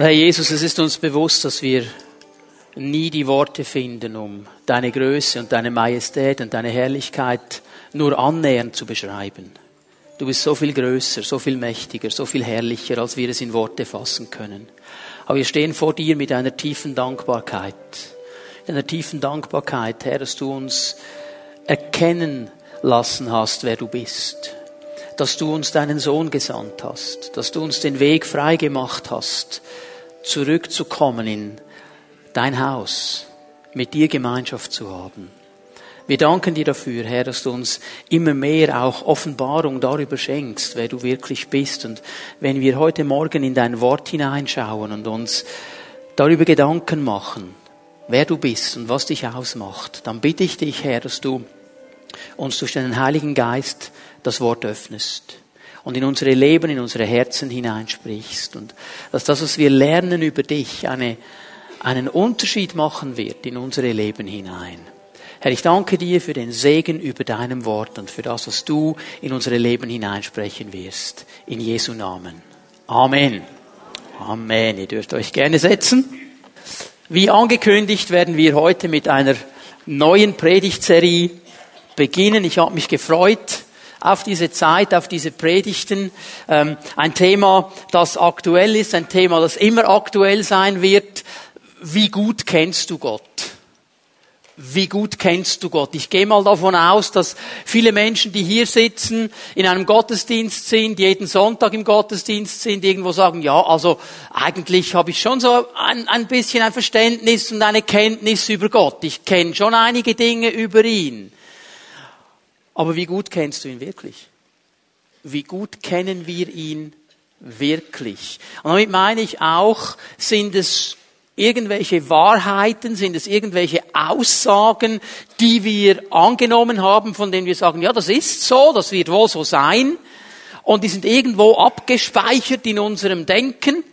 Herr Jesus, es ist uns bewusst, dass wir nie die Worte finden, um deine Größe und deine Majestät und deine Herrlichkeit nur annähernd zu beschreiben. Du bist so viel größer, so viel mächtiger, so viel herrlicher, als wir es in Worte fassen können. Aber wir stehen vor dir mit einer tiefen Dankbarkeit. In einer tiefen Dankbarkeit, Herr, dass du uns erkennen lassen hast, wer du bist. Dass du uns deinen Sohn gesandt hast. Dass du uns den Weg frei gemacht hast, zurückzukommen in dein Haus, mit dir Gemeinschaft zu haben. Wir danken dir dafür, Herr, dass du uns immer mehr auch Offenbarung darüber schenkst, wer du wirklich bist. Und wenn wir heute Morgen in dein Wort hineinschauen und uns darüber Gedanken machen, wer du bist und was dich ausmacht, dann bitte ich dich, Herr, dass du uns durch deinen Heiligen Geist das Wort öffnest und in unsere Leben, in unsere Herzen hineinsprichst und dass das, was wir lernen über dich, eine, einen Unterschied machen wird in unsere Leben hinein. Herr, ich danke dir für den Segen über deinem Wort und für das, was du in unsere Leben hineinsprechen wirst. In Jesu Namen. Amen. Amen. Ihr dürft euch gerne setzen. Wie angekündigt werden wir heute mit einer neuen Predigtserie beginnen. Ich habe mich gefreut auf diese Zeit, auf diese Predigten. Ähm, ein Thema, das aktuell ist, ein Thema, das immer aktuell sein wird. Wie gut kennst du Gott? wie gut kennst du Gott? Ich gehe mal davon aus, dass viele Menschen, die hier sitzen, in einem Gottesdienst sind, jeden Sonntag im Gottesdienst sind, irgendwo sagen, ja, also eigentlich habe ich schon so ein, ein bisschen ein Verständnis und eine Kenntnis über Gott. Ich kenne schon einige Dinge über ihn. Aber wie gut kennst du ihn wirklich? Wie gut kennen wir ihn wirklich? Und damit meine ich auch, sind es irgendwelche Wahrheiten, sind es irgendwelche Aussagen, die wir angenommen haben, von denen wir sagen, ja, das ist so, das wird wohl so sein, und die sind irgendwo abgespeichert in unserem Denken,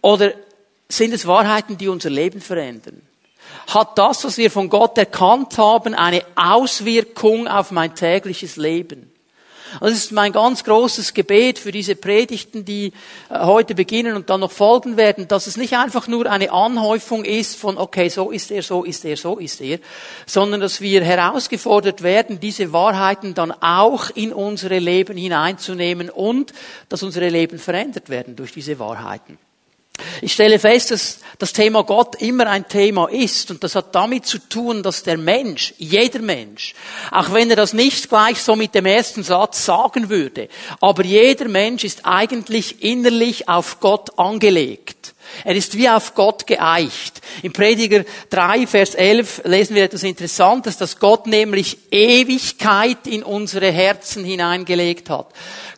oder sind es Wahrheiten, die unser Leben verändern? Hat das, was wir von Gott erkannt haben, eine Auswirkung auf mein tägliches Leben? Das ist mein ganz großes Gebet für diese Predigten, die äh, heute beginnen und dann noch folgen werden, dass es nicht einfach nur eine Anhäufung ist von, okay, so ist er, so ist er, so ist er, sondern dass wir herausgefordert werden, diese Wahrheiten dann auch in unsere Leben hineinzunehmen und dass unsere Leben verändert werden durch diese Wahrheiten. Ich stelle fest, dass das Thema Gott immer ein Thema ist und das hat damit zu tun, dass der Mensch, jeder Mensch, auch wenn er das nicht gleich so mit dem ersten Satz sagen würde, aber jeder Mensch ist eigentlich innerlich auf Gott angelegt. Er ist wie auf Gott geeicht. Im Prediger 3, Vers 11 lesen wir etwas Interessantes, dass Gott nämlich Ewigkeit in unsere Herzen hineingelegt hat.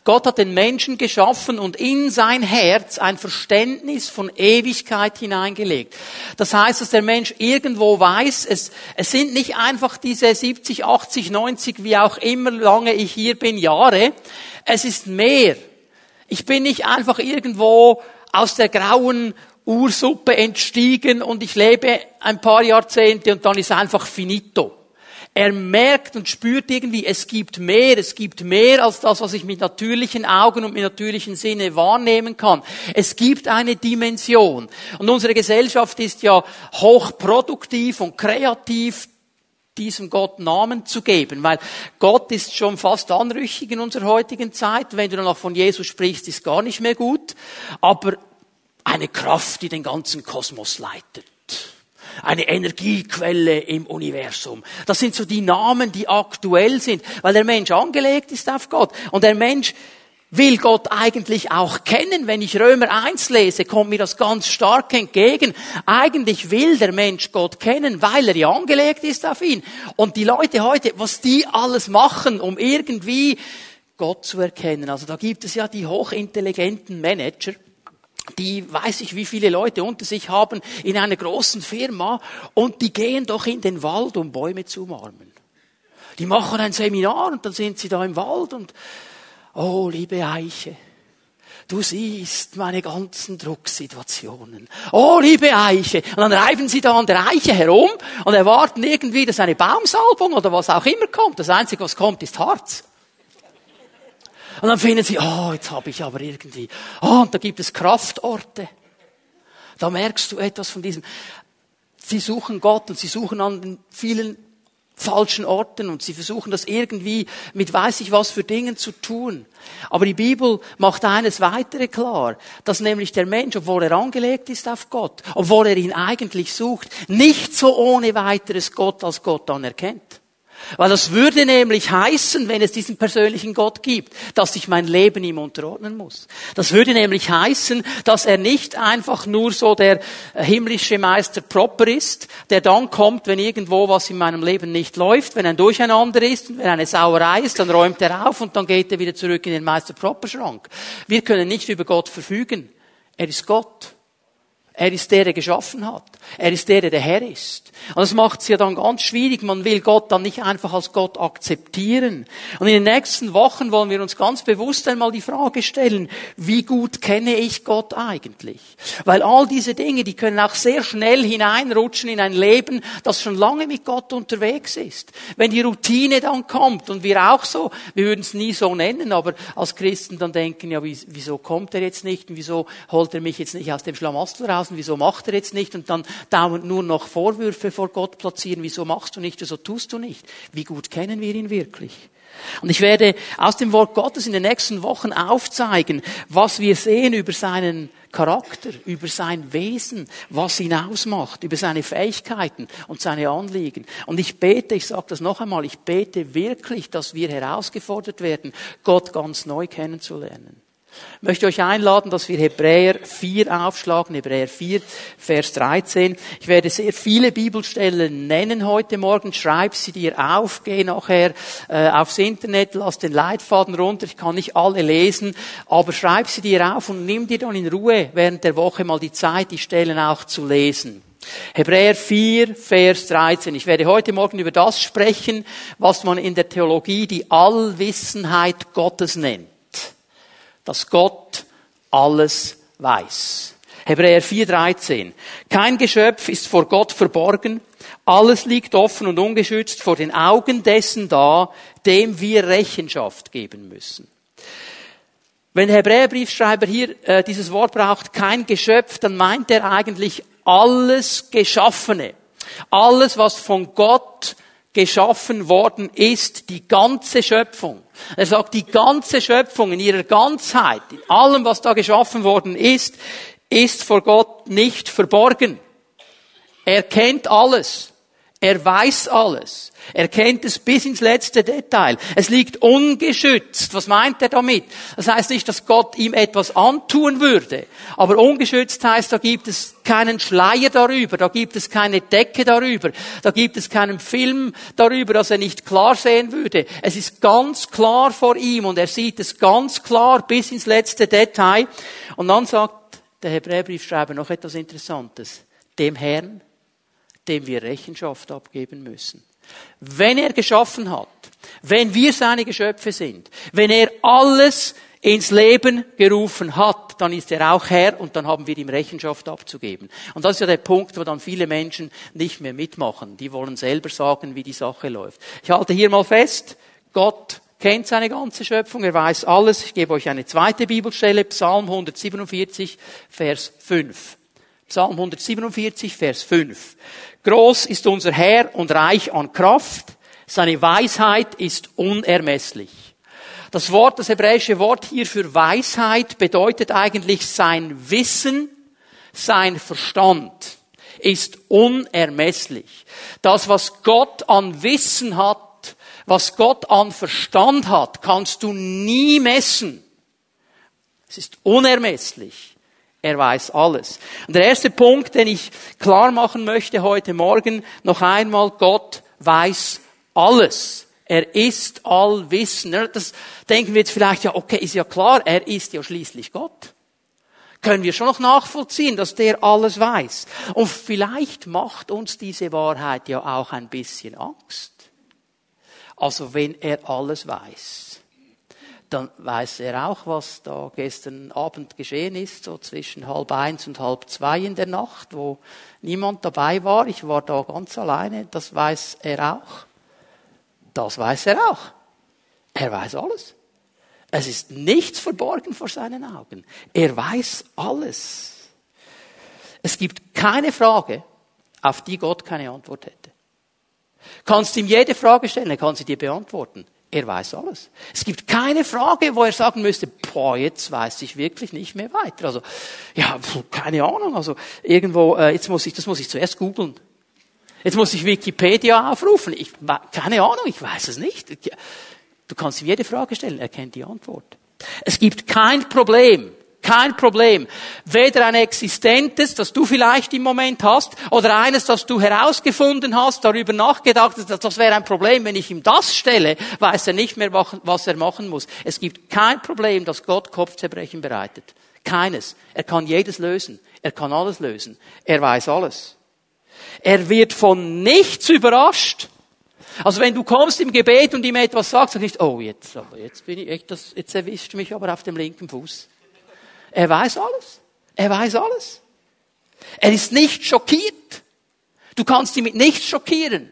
Gott hat den Menschen geschaffen und in sein Herz ein Verständnis von Ewigkeit hineingelegt. Das heißt, dass der Mensch irgendwo weiß, es, es sind nicht einfach diese 70, 80, 90, wie auch immer lange ich hier bin, Jahre. Es ist mehr. Ich bin nicht einfach irgendwo aus der grauen Ursuppe entstiegen und ich lebe ein paar Jahrzehnte und dann ist einfach finito. Er merkt und spürt irgendwie, es gibt mehr, es gibt mehr als das, was ich mit natürlichen Augen und mit natürlichen Sinne wahrnehmen kann. Es gibt eine Dimension. Und unsere Gesellschaft ist ja hochproduktiv und kreativ, diesem Gott Namen zu geben, weil Gott ist schon fast anrüchig in unserer heutigen Zeit. Wenn du noch von Jesus sprichst, ist gar nicht mehr gut. Aber eine Kraft, die den ganzen Kosmos leitet eine Energiequelle im Universum. Das sind so die Namen, die aktuell sind, weil der Mensch angelegt ist auf Gott. Und der Mensch will Gott eigentlich auch kennen. Wenn ich Römer 1 lese, kommt mir das ganz stark entgegen. Eigentlich will der Mensch Gott kennen, weil er ja angelegt ist auf ihn. Und die Leute heute, was die alles machen, um irgendwie Gott zu erkennen. Also da gibt es ja die hochintelligenten Manager, die weiß ich, wie viele Leute unter sich haben in einer großen Firma und die gehen doch in den Wald, um Bäume zu umarmen. Die machen ein Seminar und dann sind sie da im Wald und, oh, liebe Eiche, du siehst meine ganzen Drucksituationen. Oh, liebe Eiche. Und dann reiben sie da an der Eiche herum und erwarten irgendwie, dass eine Baumsalbung oder was auch immer kommt. Das Einzige, was kommt, ist Harz. Und dann finden sie, oh, jetzt habe ich aber irgendwie, oh, und da gibt es Kraftorte. Da merkst du etwas von diesem, sie suchen Gott und sie suchen an den vielen falschen Orten und sie versuchen das irgendwie mit weiß ich was für Dingen zu tun. Aber die Bibel macht eines weitere klar, dass nämlich der Mensch, obwohl er angelegt ist auf Gott, obwohl er ihn eigentlich sucht, nicht so ohne weiteres Gott als Gott anerkennt. Weil das würde nämlich heißen, wenn es diesen persönlichen Gott gibt, dass ich mein Leben ihm unterordnen muss. Das würde nämlich heißen, dass er nicht einfach nur so der himmlische Meister proper ist, der dann kommt, wenn irgendwo was in meinem Leben nicht läuft, wenn ein Durcheinander ist, wenn eine Sauerei ist, dann räumt er auf und dann geht er wieder zurück in den Meister proper Schrank. Wir können nicht über Gott verfügen. Er ist Gott. Er ist der, der geschaffen hat. Er ist der, der der Herr ist. Und das macht es ja dann ganz schwierig. Man will Gott dann nicht einfach als Gott akzeptieren. Und in den nächsten Wochen wollen wir uns ganz bewusst einmal die Frage stellen, wie gut kenne ich Gott eigentlich? Weil all diese Dinge, die können auch sehr schnell hineinrutschen in ein Leben, das schon lange mit Gott unterwegs ist. Wenn die Routine dann kommt und wir auch so, wir würden es nie so nennen, aber als Christen dann denken, ja, wieso kommt er jetzt nicht und wieso holt er mich jetzt nicht aus dem Schlamassel raus? Lassen, wieso macht er jetzt nicht und dann dauernd nur noch Vorwürfe vor Gott platzieren, wieso machst du nicht, wieso tust du nicht. Wie gut kennen wir ihn wirklich? Und ich werde aus dem Wort Gottes in den nächsten Wochen aufzeigen, was wir sehen über seinen Charakter, über sein Wesen, was ihn ausmacht, über seine Fähigkeiten und seine Anliegen. Und ich bete, ich sage das noch einmal, ich bete wirklich, dass wir herausgefordert werden, Gott ganz neu kennenzulernen. Ich möchte euch einladen, dass wir Hebräer 4 aufschlagen, Hebräer 4, Vers 13. Ich werde sehr viele Bibelstellen nennen heute Morgen. Schreib sie dir auf, geh nachher äh, aufs Internet, lass den Leitfaden runter. Ich kann nicht alle lesen, aber schreib sie dir auf und nimm dir dann in Ruhe während der Woche mal die Zeit, die Stellen auch zu lesen. Hebräer 4, Vers 13. Ich werde heute Morgen über das sprechen, was man in der Theologie die Allwissenheit Gottes nennt dass Gott alles weiß. Hebräer 4,13. Kein Geschöpf ist vor Gott verborgen. Alles liegt offen und ungeschützt vor den Augen dessen da, dem wir Rechenschaft geben müssen. Wenn der Hebräerbriefschreiber hier äh, dieses Wort braucht, kein Geschöpf, dann meint er eigentlich alles Geschaffene. Alles, was von Gott geschaffen worden ist, die ganze Schöpfung. Er sagt, die ganze Schöpfung in ihrer Ganzheit, in allem, was da geschaffen worden ist, ist vor Gott nicht verborgen. Er kennt alles. Er weiß alles. Er kennt es bis ins letzte Detail. Es liegt ungeschützt. Was meint er damit? Das heißt nicht, dass Gott ihm etwas antun würde. Aber ungeschützt heißt, da gibt es keinen Schleier darüber, da gibt es keine Decke darüber, da gibt es keinen Film darüber, dass er nicht klar sehen würde. Es ist ganz klar vor ihm und er sieht es ganz klar bis ins letzte Detail. Und dann sagt der Hebräerbriefschreiber noch etwas Interessantes. Dem Herrn dem wir Rechenschaft abgeben müssen. Wenn er geschaffen hat, wenn wir seine Geschöpfe sind, wenn er alles ins Leben gerufen hat, dann ist er auch Herr und dann haben wir ihm Rechenschaft abzugeben. Und das ist ja der Punkt, wo dann viele Menschen nicht mehr mitmachen. Die wollen selber sagen, wie die Sache läuft. Ich halte hier mal fest, Gott kennt seine ganze Schöpfung, er weiß alles. Ich gebe euch eine zweite Bibelstelle, Psalm 147, Vers 5. Psalm 147, Vers 5. Groß ist unser Herr und reich an Kraft. Seine Weisheit ist unermesslich. Das Wort, das hebräische Wort hier für Weisheit bedeutet eigentlich sein Wissen, sein Verstand ist unermesslich. Das, was Gott an Wissen hat, was Gott an Verstand hat, kannst du nie messen. Es ist unermesslich. Er weiß alles. Und der erste Punkt, den ich klar machen möchte heute Morgen, noch einmal, Gott weiß alles. Er ist allwissend. Das denken wir jetzt vielleicht, ja, okay, ist ja klar, er ist ja schließlich Gott. Können wir schon noch nachvollziehen, dass der alles weiß. Und vielleicht macht uns diese Wahrheit ja auch ein bisschen Angst. Also wenn er alles weiß dann weiß er auch, was da gestern Abend geschehen ist, so zwischen halb eins und halb zwei in der Nacht, wo niemand dabei war. Ich war da ganz alleine. Das weiß er auch. Das weiß er auch. Er weiß alles. Es ist nichts verborgen vor seinen Augen. Er weiß alles. Es gibt keine Frage, auf die Gott keine Antwort hätte. Kannst ihm jede Frage stellen, er kann sie dir beantworten. Er weiß alles. Es gibt keine Frage, wo er sagen müsste, boah, jetzt weiß ich wirklich nicht mehr weiter. Also, ja, keine Ahnung. Also, irgendwo, äh, jetzt muss ich, das muss ich zuerst googeln. Jetzt muss ich Wikipedia aufrufen. Ich, keine Ahnung, ich weiß es nicht. Du kannst ihm jede Frage stellen, er kennt die Antwort. Es gibt kein Problem, kein Problem. Weder ein existentes, das du vielleicht im Moment hast, oder eines, das du herausgefunden hast, darüber nachgedacht hast, das wäre ein Problem. Wenn ich ihm das stelle, weiß er nicht mehr, was er machen muss. Es gibt kein Problem, das Gott Kopfzerbrechen bereitet. Keines. Er kann jedes lösen. Er kann alles lösen. Er weiß alles. Er wird von nichts überrascht. Also wenn du kommst im Gebet und ihm etwas sagst, sag nicht, oh jetzt, jetzt bin ich echt, das, jetzt erwischt mich aber auf dem linken Fuß. Er weiß alles. Er weiß alles. Er ist nicht schockiert. Du kannst ihn mit nichts schockieren.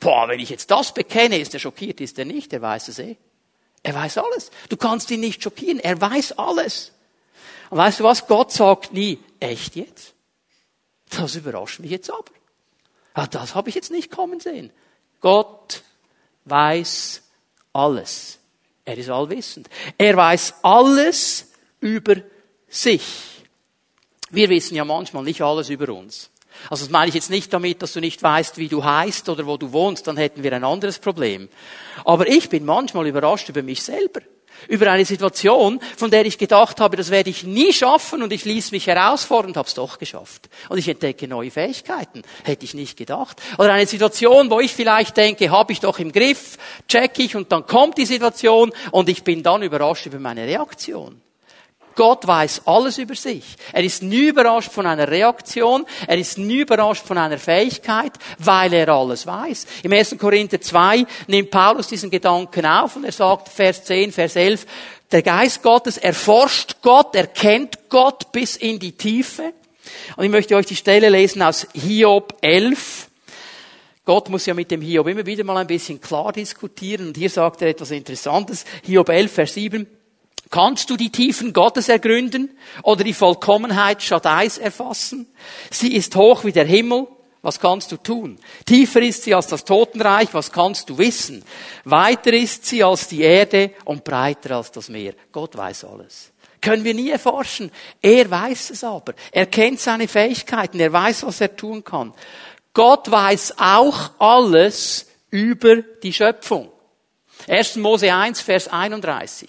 Boah, wenn ich jetzt das bekenne, ist er schockiert, ist er nicht, er weiß es eh. Er weiß alles. Du kannst ihn nicht schockieren, er weiß alles. Und weißt du was? Gott sagt nie, echt jetzt? Das überrascht mich jetzt aber. Ja, das habe ich jetzt nicht kommen sehen. Gott weiß alles. Er ist allwissend. Er weiß alles über sich. Wir wissen ja manchmal nicht alles über uns. Also das meine ich jetzt nicht damit, dass du nicht weißt, wie du heißt oder wo du wohnst, dann hätten wir ein anderes Problem. Aber ich bin manchmal überrascht über mich selber. Über eine Situation, von der ich gedacht habe, das werde ich nie schaffen und ich ließ mich herausfordern und habe es doch geschafft. Und ich entdecke neue Fähigkeiten. Hätte ich nicht gedacht. Oder eine Situation, wo ich vielleicht denke, habe ich doch im Griff, check ich und dann kommt die Situation und ich bin dann überrascht über meine Reaktion. Gott weiß alles über sich. Er ist nie überrascht von einer Reaktion. Er ist nie überrascht von einer Fähigkeit, weil er alles weiß. Im 1. Korinther 2 nimmt Paulus diesen Gedanken auf und er sagt, Vers 10, Vers 11, der Geist Gottes erforscht Gott, er kennt Gott bis in die Tiefe. Und ich möchte euch die Stelle lesen aus Hiob 11. Gott muss ja mit dem Hiob immer wieder mal ein bisschen klar diskutieren. Und hier sagt er etwas Interessantes. Hiob 11, Vers 7. Kannst du die Tiefen Gottes ergründen oder die Vollkommenheit Shaddais erfassen? Sie ist hoch wie der Himmel. Was kannst du tun? Tiefer ist sie als das Totenreich. Was kannst du wissen? Weiter ist sie als die Erde und breiter als das Meer. Gott weiß alles. Können wir nie erforschen. Er weiß es aber. Er kennt seine Fähigkeiten. Er weiß, was er tun kann. Gott weiß auch alles über die Schöpfung. 1. Mose 1, Vers 31.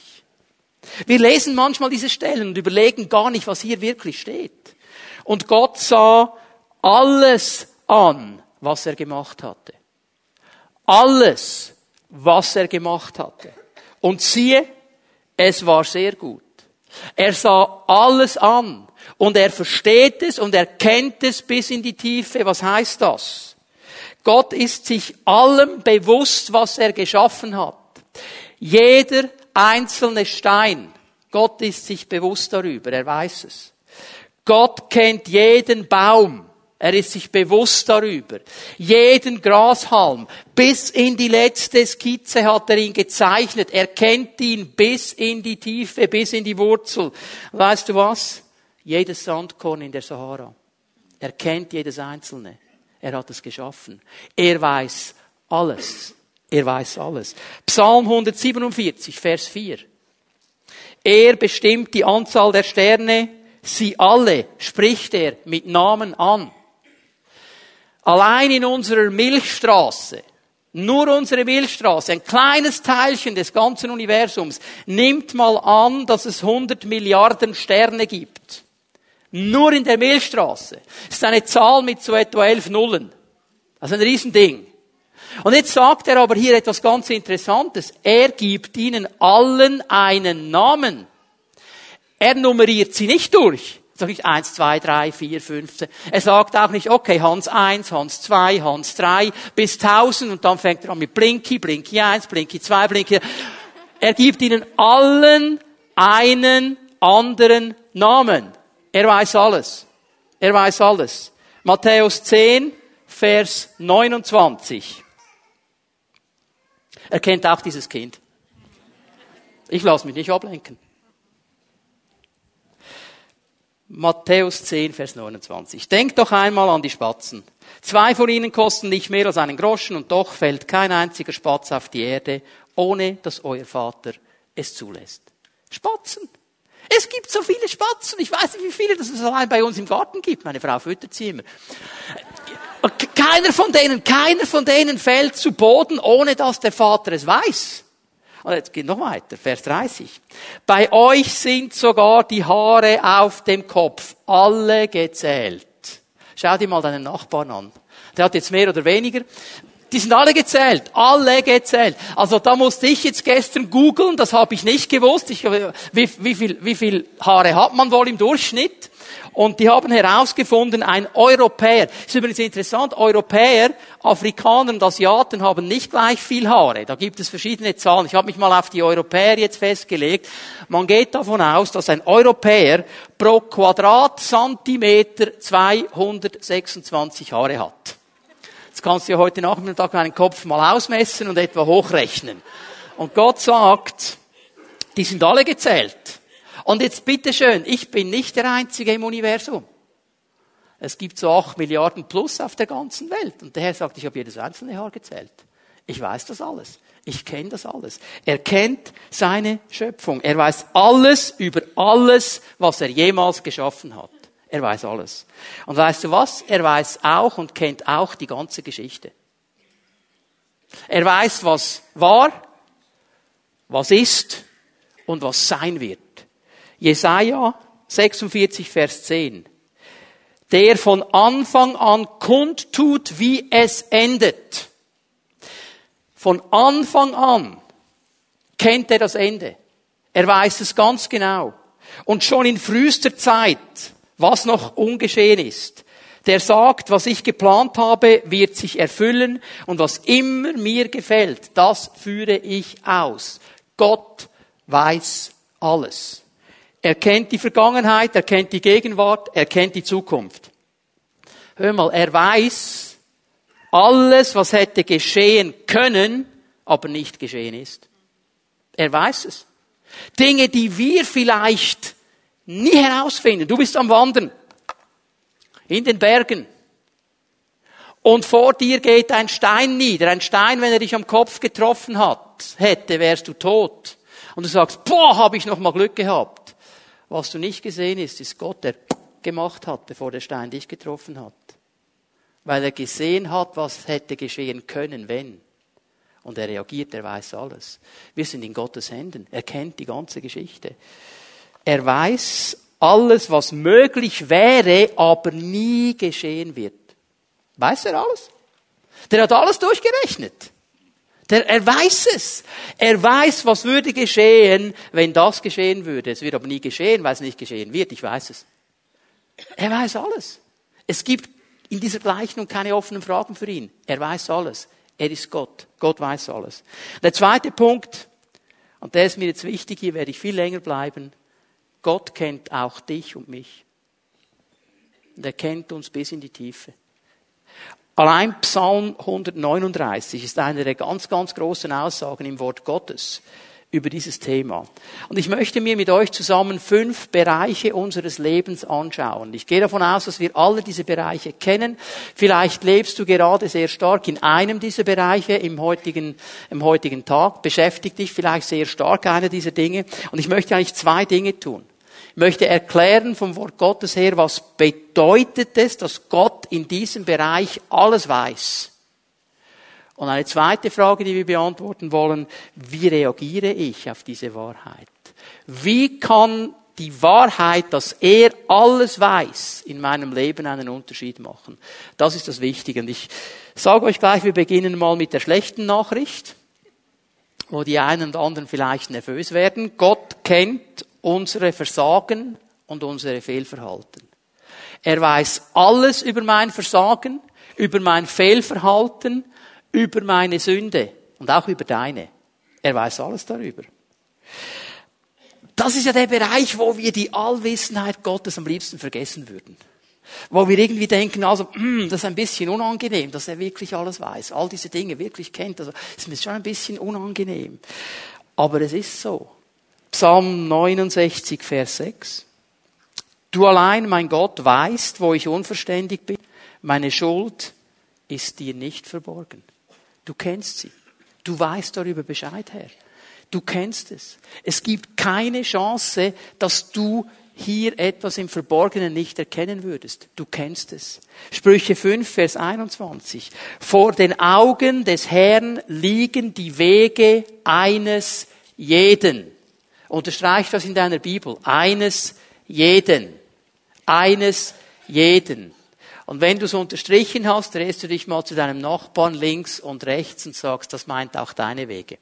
Wir lesen manchmal diese Stellen und überlegen gar nicht, was hier wirklich steht. Und Gott sah alles an, was er gemacht hatte. Alles, was er gemacht hatte. Und siehe, es war sehr gut. Er sah alles an und er versteht es und er kennt es bis in die Tiefe. Was heißt das? Gott ist sich allem bewusst, was er geschaffen hat. Jeder einzelne Stein. Gott ist sich bewusst darüber, er weiß es. Gott kennt jeden Baum. Er ist sich bewusst darüber. Jeden Grashalm. Bis in die letzte Skizze hat er ihn gezeichnet. Er kennt ihn bis in die Tiefe, bis in die Wurzel. Weißt du was? Jedes Sandkorn in der Sahara. Er kennt jedes einzelne. Er hat es geschaffen. Er weiß alles. Er weiß alles. Psalm 147, Vers 4. Er bestimmt die Anzahl der Sterne, sie alle spricht er mit Namen an. Allein in unserer Milchstraße, nur unsere Milchstraße, ein kleines Teilchen des ganzen Universums, nimmt mal an, dass es 100 Milliarden Sterne gibt. Nur in der Milchstraße. Das ist eine Zahl mit so etwa elf Nullen. Also ein Riesending. Und jetzt sagt er aber hier etwas ganz Interessantes. Er gibt ihnen allen einen Namen. Er nummeriert sie nicht durch. Er sagt nicht eins, zwei, drei, vier, fünf. Er sagt auch nicht, okay, Hans eins, Hans zwei, Hans drei, bis tausend und dann fängt er an mit Blinky, Blinky eins, Blinky zwei, Blinky. Er gibt ihnen allen einen anderen Namen. Er weiß alles. Er weiß alles. Matthäus 10, Vers 29. Er kennt auch dieses Kind. Ich lasse mich nicht ablenken. Matthäus 10, Vers 29. Denkt doch einmal an die Spatzen. Zwei von ihnen kosten nicht mehr als einen Groschen und doch fällt kein einziger Spatz auf die Erde, ohne dass euer Vater es zulässt. Spatzen. Es gibt so viele Spatzen. Ich weiß nicht, wie viele das es allein bei uns im Garten gibt. Meine Frau füttert sie immer. Keiner von denen, keiner von denen fällt zu Boden, ohne dass der Vater es weiß. Und jetzt geht noch weiter, Vers 30. Bei euch sind sogar die Haare auf dem Kopf alle gezählt. Schau dir mal deinen Nachbarn an. Der hat jetzt mehr oder weniger. Die sind alle gezählt, alle gezählt. Also da musste ich jetzt gestern googeln, das habe ich nicht gewusst. Ich, wie, wie, viel, wie viel Haare hat man wohl im Durchschnitt? Und die haben herausgefunden, ein Europäer, ist übrigens interessant, Europäer, Afrikaner und Asiaten haben nicht gleich viel Haare. Da gibt es verschiedene Zahlen. Ich habe mich mal auf die Europäer jetzt festgelegt. Man geht davon aus, dass ein Europäer pro Quadratzentimeter 226 Haare hat. Das kannst du ja heute Nachmittag meinen Kopf mal ausmessen und etwa hochrechnen. Und Gott sagt, die sind alle gezählt. Und jetzt bitteschön, ich bin nicht der Einzige im Universum. Es gibt so acht Milliarden plus auf der ganzen Welt. Und der Herr sagt, ich habe jedes einzelne Haar gezählt. Ich weiß das alles. Ich kenne das alles. Er kennt seine Schöpfung. Er weiß alles über alles, was er jemals geschaffen hat. Er weiß alles. Und weißt du was? Er weiß auch und kennt auch die ganze Geschichte. Er weiß, was war, was ist und was sein wird. Jesaja 46, Vers 10. Der von Anfang an kundtut, wie es endet. Von Anfang an kennt er das Ende. Er weiß es ganz genau. Und schon in frühester Zeit, was noch ungeschehen ist, der sagt, was ich geplant habe, wird sich erfüllen und was immer mir gefällt, das führe ich aus. Gott weiß alles. Er kennt die Vergangenheit, er kennt die Gegenwart, er kennt die Zukunft. Hör mal, er weiß alles, was hätte geschehen können, aber nicht geschehen ist. Er weiß es. Dinge, die wir vielleicht nie herausfinden. Du bist am Wandern. In den Bergen. Und vor dir geht ein Stein nieder. Ein Stein, wenn er dich am Kopf getroffen hat, hätte, wärst du tot. Und du sagst, boah, habe ich noch mal Glück gehabt. Was du nicht gesehen hast, ist Gott, der gemacht hat, bevor der Stein dich getroffen hat. Weil er gesehen hat, was hätte geschehen können, wenn. Und er reagiert, er weiß alles. Wir sind in Gottes Händen. Er kennt die ganze Geschichte. Er weiß alles, was möglich wäre, aber nie geschehen wird. Weiß er alles? Der hat alles durchgerechnet. Der, er weiß es. Er weiß, was würde geschehen, wenn das geschehen würde. Es wird aber nie geschehen, weil es nicht geschehen wird. Ich weiß es. Er weiß alles. Es gibt in dieser Gleichung keine offenen Fragen für ihn. Er weiß alles. Er ist Gott. Gott weiß alles. Der zweite Punkt, und der ist mir jetzt wichtig, hier werde ich viel länger bleiben. Gott kennt auch dich und mich. Und er kennt uns bis in die Tiefe. Allein Psalm 139 ist eine der ganz, ganz großen Aussagen im Wort Gottes über dieses Thema. Und ich möchte mir mit euch zusammen fünf Bereiche unseres Lebens anschauen. Ich gehe davon aus, dass wir alle diese Bereiche kennen. Vielleicht lebst du gerade sehr stark in einem dieser Bereiche im heutigen, im heutigen Tag. Beschäftigt dich vielleicht sehr stark einer dieser Dinge. Und ich möchte eigentlich zwei Dinge tun möchte erklären vom Wort Gottes her, was bedeutet es, dass Gott in diesem Bereich alles weiß. Und eine zweite Frage, die wir beantworten wollen, wie reagiere ich auf diese Wahrheit? Wie kann die Wahrheit, dass er alles weiß, in meinem Leben einen Unterschied machen? Das ist das Wichtige. Und ich sage euch gleich, wir beginnen mal mit der schlechten Nachricht, wo die einen und anderen vielleicht nervös werden. Gott kennt unsere Versagen und unsere Fehlverhalten. Er weiß alles über mein Versagen, über mein Fehlverhalten, über meine Sünde und auch über deine. Er weiß alles darüber. Das ist ja der Bereich, wo wir die Allwissenheit Gottes am liebsten vergessen würden. Wo wir irgendwie denken, also, mm, das ist ein bisschen unangenehm, dass er wirklich alles weiß, all diese Dinge wirklich kennt. Also, ist mir schon ein bisschen unangenehm. Aber es ist so. Psalm 69, Vers 6. Du allein, mein Gott, weißt, wo ich unverständig bin. Meine Schuld ist dir nicht verborgen. Du kennst sie. Du weißt darüber Bescheid, Herr. Du kennst es. Es gibt keine Chance, dass du hier etwas im Verborgenen nicht erkennen würdest. Du kennst es. Sprüche 5, Vers 21. Vor den Augen des Herrn liegen die Wege eines jeden. Unterstreich das in deiner Bibel. Eines jeden. Eines jeden. Und wenn du es unterstrichen hast, drehst du dich mal zu deinem Nachbarn links und rechts und sagst, das meint auch deine Wege.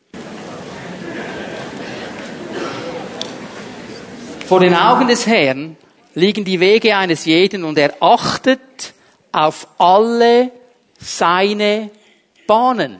Vor den Augen des Herrn liegen die Wege eines jeden und er achtet auf alle seine Bahnen.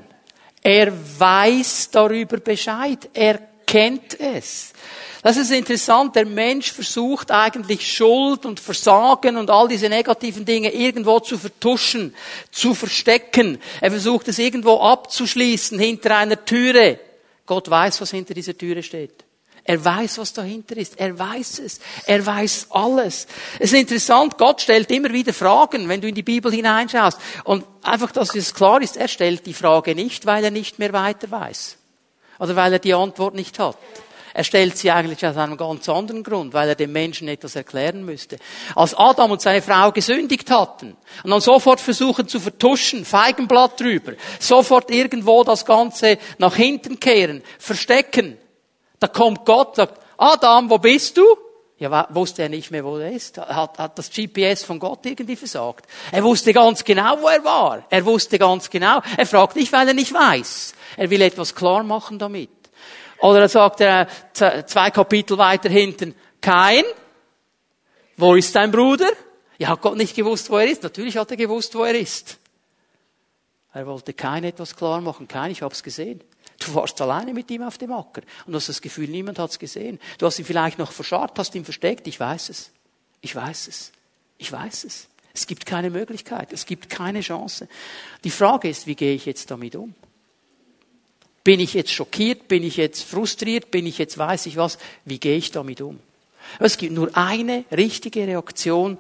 Er weiß darüber Bescheid. Er kennt es. Das ist interessant. Der Mensch versucht eigentlich Schuld und Versagen und all diese negativen Dinge irgendwo zu vertuschen, zu verstecken. Er versucht es irgendwo abzuschließen hinter einer Türe. Gott weiß, was hinter dieser Türe steht. Er weiß, was dahinter ist. Er weiß es. Er weiß alles. Es ist interessant, Gott stellt immer wieder Fragen, wenn du in die Bibel hineinschaust. Und einfach, dass es klar ist, er stellt die Frage nicht, weil er nicht mehr weiter weiß. Oder weil er die Antwort nicht hat. Er stellt sie eigentlich aus einem ganz anderen Grund, weil er dem Menschen etwas erklären müsste. Als Adam und seine Frau gesündigt hatten und dann sofort versuchen zu vertuschen, Feigenblatt drüber, sofort irgendwo das Ganze nach hinten kehren, verstecken, da kommt Gott, sagt, Adam, wo bist du? Ja, wusste er nicht mehr, wo er ist. Hat, hat das GPS von Gott irgendwie versagt. Er wusste ganz genau, wo er war. Er wusste ganz genau. Er fragt nicht, weil er nicht weiß. Er will etwas klar machen damit. Oder er sagt er zwei Kapitel weiter hinten, kein, wo ist dein Bruder? Ja, hat Gott nicht gewusst, wo er ist? Natürlich hat er gewusst, wo er ist. Er wollte kein etwas klar machen. Kein, ich hab's gesehen. Du warst alleine mit ihm auf dem Acker und hast das Gefühl, niemand hat's gesehen. Du hast ihn vielleicht noch verscharrt, hast ihn versteckt. Ich weiß es. Ich weiß es. Ich weiß es. Es gibt keine Möglichkeit. Es gibt keine Chance. Die Frage ist, wie gehe ich jetzt damit um? Bin ich jetzt schockiert? Bin ich jetzt frustriert? Bin ich jetzt weiß ich was? Wie gehe ich damit um? Es gibt nur eine richtige Reaktion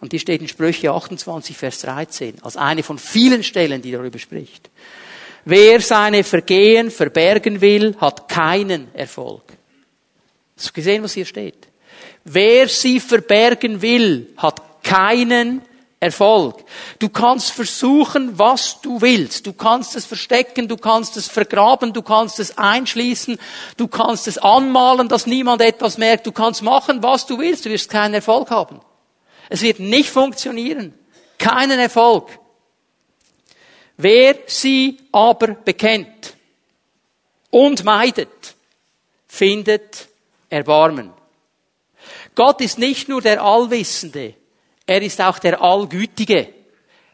und die steht in Sprüche 28, Vers 13, als eine von vielen Stellen, die darüber spricht. Wer seine Vergehen verbergen will, hat keinen Erfolg. Hast du gesehen, was hier steht? Wer sie verbergen will, hat keinen Erfolg. Du kannst versuchen, was du willst. Du kannst es verstecken, du kannst es vergraben, du kannst es einschließen, du kannst es anmalen, dass niemand etwas merkt. Du kannst machen, was du willst. Du wirst keinen Erfolg haben. Es wird nicht funktionieren. Keinen Erfolg. Wer sie aber bekennt und meidet, findet Erbarmen. Gott ist nicht nur der Allwissende, er ist auch der Allgütige.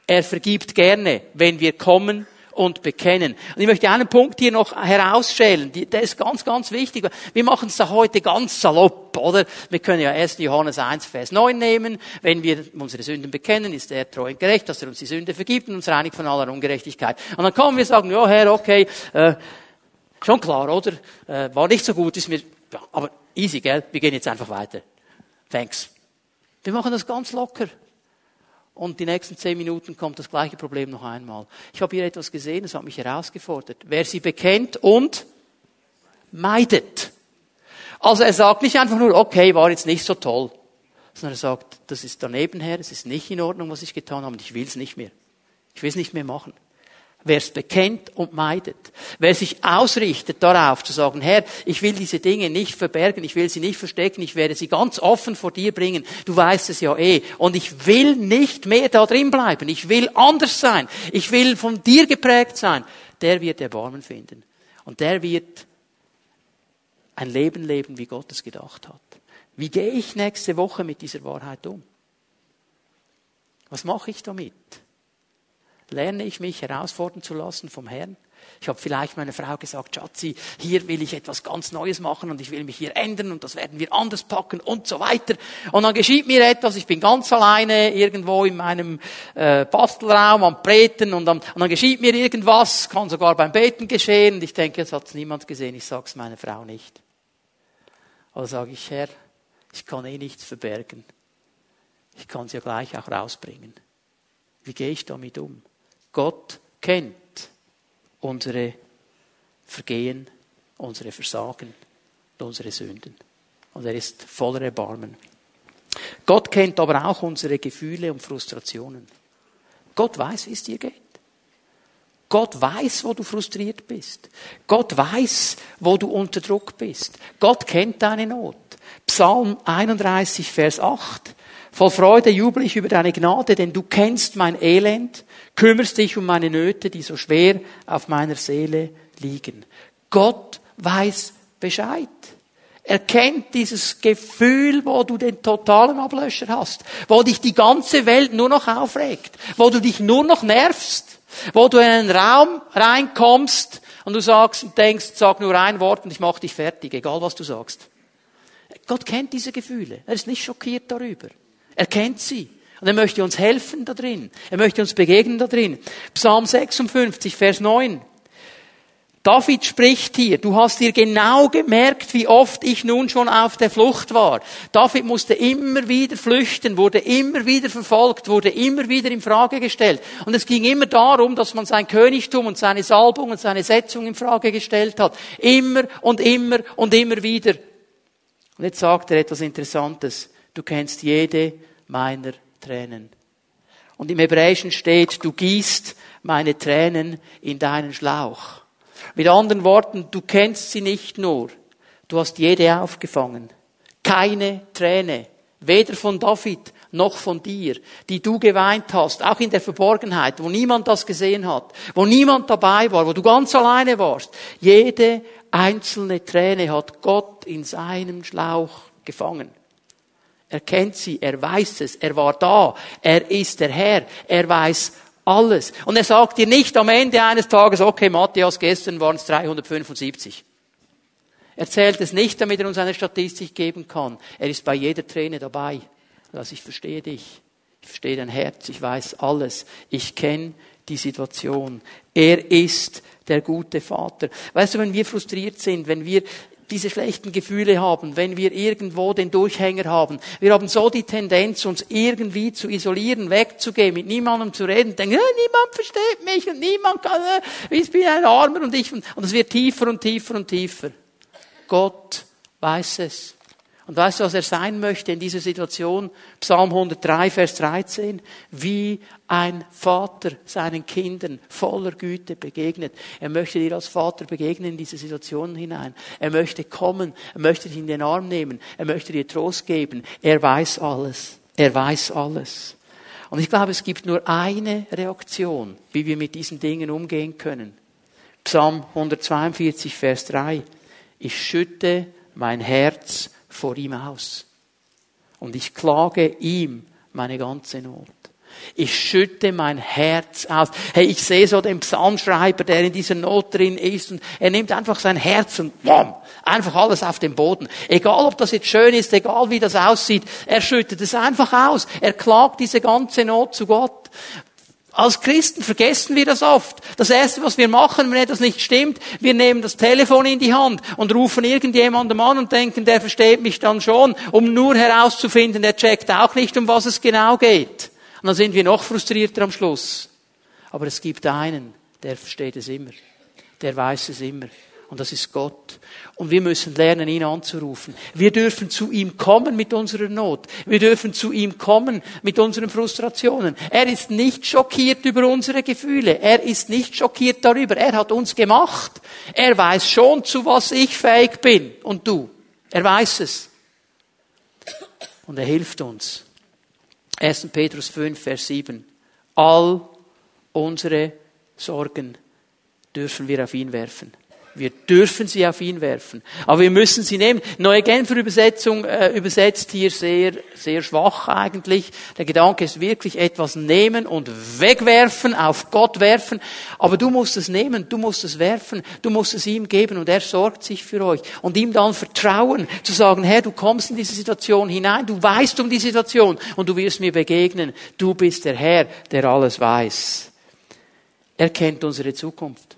Er vergibt gerne, wenn wir kommen und bekennen. Und ich möchte einen Punkt hier noch herausstellen, der ist ganz, ganz wichtig. Wir machen es da heute ganz salopp, oder? Wir können ja 1. Johannes 1, Vers 9 nehmen. Wenn wir unsere Sünden bekennen, ist er treu und gerecht, dass er uns die Sünde vergibt und uns reinigt von aller Ungerechtigkeit. Und dann kommen wir und sagen, ja Herr, okay, äh, schon klar, oder? Äh, war nicht so gut, ist mir, ja, aber easy, gell? Wir gehen jetzt einfach weiter. Thanks. Wir machen das ganz locker. Und die nächsten zehn Minuten kommt das gleiche Problem noch einmal. Ich habe hier etwas gesehen, das hat mich herausgefordert. Wer sie bekennt und meidet. Also er sagt nicht einfach nur, okay, war jetzt nicht so toll, sondern er sagt, das ist daneben her, es ist nicht in Ordnung, was ich getan habe und ich will es nicht mehr. Ich will es nicht mehr machen. Wer es bekennt und meidet. Wer sich ausrichtet darauf zu sagen, Herr, ich will diese Dinge nicht verbergen, ich will sie nicht verstecken, ich werde sie ganz offen vor dir bringen. Du weißt es ja eh. Und ich will nicht mehr da drin bleiben. Ich will anders sein. Ich will von dir geprägt sein. Der wird Erbarmen finden. Und der wird ein Leben leben, wie Gott es gedacht hat. Wie gehe ich nächste Woche mit dieser Wahrheit um? Was mache ich damit? Lerne ich mich herausfordern zu lassen vom Herrn. Ich habe vielleicht meiner Frau gesagt, Schatzi, hier will ich etwas ganz Neues machen und ich will mich hier ändern und das werden wir anders packen und so weiter. Und dann geschieht mir etwas, ich bin ganz alleine irgendwo in meinem äh, Bastelraum am Beten und, dann, und dann geschieht mir irgendwas, kann sogar beim Beten geschehen und ich denke, jetzt hat es niemand gesehen, ich sage es meiner Frau nicht. Also sage ich, Herr, Ich kann eh nichts verbergen. Ich kann es ja gleich auch rausbringen. Wie gehe ich damit um? Gott kennt unsere Vergehen, unsere Versagen und unsere Sünden. Und er ist voller Erbarmen. Gott kennt aber auch unsere Gefühle und Frustrationen. Gott weiß, wie es dir geht. Gott weiß, wo du frustriert bist. Gott weiß, wo du unter Druck bist. Gott kennt deine Not. Psalm 31, Vers 8. Voll Freude jubel ich über deine Gnade, denn du kennst mein Elend, kümmerst dich um meine Nöte, die so schwer auf meiner Seele liegen. Gott weiß Bescheid. Er kennt dieses Gefühl, wo du den totalen Ablöscher hast, wo dich die ganze Welt nur noch aufregt, wo du dich nur noch nervst, wo du in einen Raum reinkommst und du sagst und denkst, sag nur ein Wort und ich mach dich fertig, egal was du sagst. Gott kennt diese Gefühle. Er ist nicht schockiert darüber. Er kennt sie. Und er möchte uns helfen da drin. Er möchte uns begegnen da drin. Psalm 56, Vers 9. David spricht hier, du hast dir genau gemerkt, wie oft ich nun schon auf der Flucht war. David musste immer wieder flüchten, wurde immer wieder verfolgt, wurde immer wieder in Frage gestellt. Und es ging immer darum, dass man sein Königtum und seine Salbung und seine Setzung in Frage gestellt hat. Immer und immer und immer wieder. Und jetzt sagt er etwas Interessantes. Du kennst jede meiner Tränen. Und im Hebräischen steht, du gießt meine Tränen in deinen Schlauch. Mit anderen Worten, du kennst sie nicht nur, du hast jede aufgefangen. Keine Träne, weder von David noch von dir, die du geweint hast, auch in der Verborgenheit, wo niemand das gesehen hat, wo niemand dabei war, wo du ganz alleine warst. Jede einzelne Träne hat Gott in seinem Schlauch gefangen. Er kennt sie, er weiß es, er war da, er ist der Herr, er weiß alles. Und er sagt dir nicht am Ende eines Tages, okay, Matthias, gestern waren es 375. Er zählt es nicht, damit er uns eine Statistik geben kann. Er ist bei jeder Träne dabei. Also ich verstehe dich. Ich verstehe dein Herz. Ich weiß alles. Ich kenne die Situation. Er ist der gute Vater. Weißt du, wenn wir frustriert sind, wenn wir diese schlechten Gefühle haben, wenn wir irgendwo den Durchhänger haben. Wir haben so die Tendenz, uns irgendwie zu isolieren, wegzugehen, mit niemandem zu reden, denken, äh, niemand versteht mich und niemand kann, äh, ich bin ein Armer und ich, und es wird tiefer und tiefer und tiefer. Gott weiß es. Und weißt du, was er sein möchte in dieser Situation? Psalm 103, Vers 13. Wie ein Vater seinen Kindern voller Güte begegnet. Er möchte dir als Vater begegnen in diese Situation hinein. Er möchte kommen. Er möchte dich in den Arm nehmen. Er möchte dir Trost geben. Er weiß alles. Er weiß alles. Und ich glaube, es gibt nur eine Reaktion, wie wir mit diesen Dingen umgehen können. Psalm 142, Vers 3. Ich schütte mein Herz vor ihm aus. Und ich klage ihm meine ganze Not. Ich schütte mein Herz aus. Hey, ich sehe so den Psalmschreiber, der in dieser Not drin ist und er nimmt einfach sein Herz und boom, einfach alles auf den Boden. Egal, ob das jetzt schön ist, egal wie das aussieht, er schüttet es einfach aus. Er klagt diese ganze Not zu Gott. Als Christen vergessen wir das oft. Das Erste, was wir machen, wenn etwas nicht stimmt, wir nehmen das Telefon in die Hand und rufen irgendjemandem an und denken, der versteht mich dann schon, um nur herauszufinden, der checkt auch nicht, um was es genau geht. Und dann sind wir noch frustrierter am Schluss. Aber es gibt einen, der versteht es immer. Der weiß es immer. Und das ist Gott. Und wir müssen lernen, ihn anzurufen. Wir dürfen zu ihm kommen mit unserer Not. Wir dürfen zu ihm kommen mit unseren Frustrationen. Er ist nicht schockiert über unsere Gefühle. Er ist nicht schockiert darüber. Er hat uns gemacht. Er weiß schon, zu was ich fähig bin. Und du. Er weiß es. Und er hilft uns. 1. Petrus 5, Vers 7. All unsere Sorgen dürfen wir auf ihn werfen. Wir dürfen sie auf ihn werfen. Aber wir müssen sie nehmen. Neue Genfer Übersetzung äh, übersetzt hier sehr, sehr schwach eigentlich. Der Gedanke ist wirklich etwas nehmen und wegwerfen, auf Gott werfen. Aber du musst es nehmen, du musst es werfen, du musst es ihm geben und er sorgt sich für euch. Und ihm dann vertrauen, zu sagen, Herr, du kommst in diese Situation hinein, du weißt um die Situation und du wirst mir begegnen. Du bist der Herr, der alles weiß. Er kennt unsere Zukunft.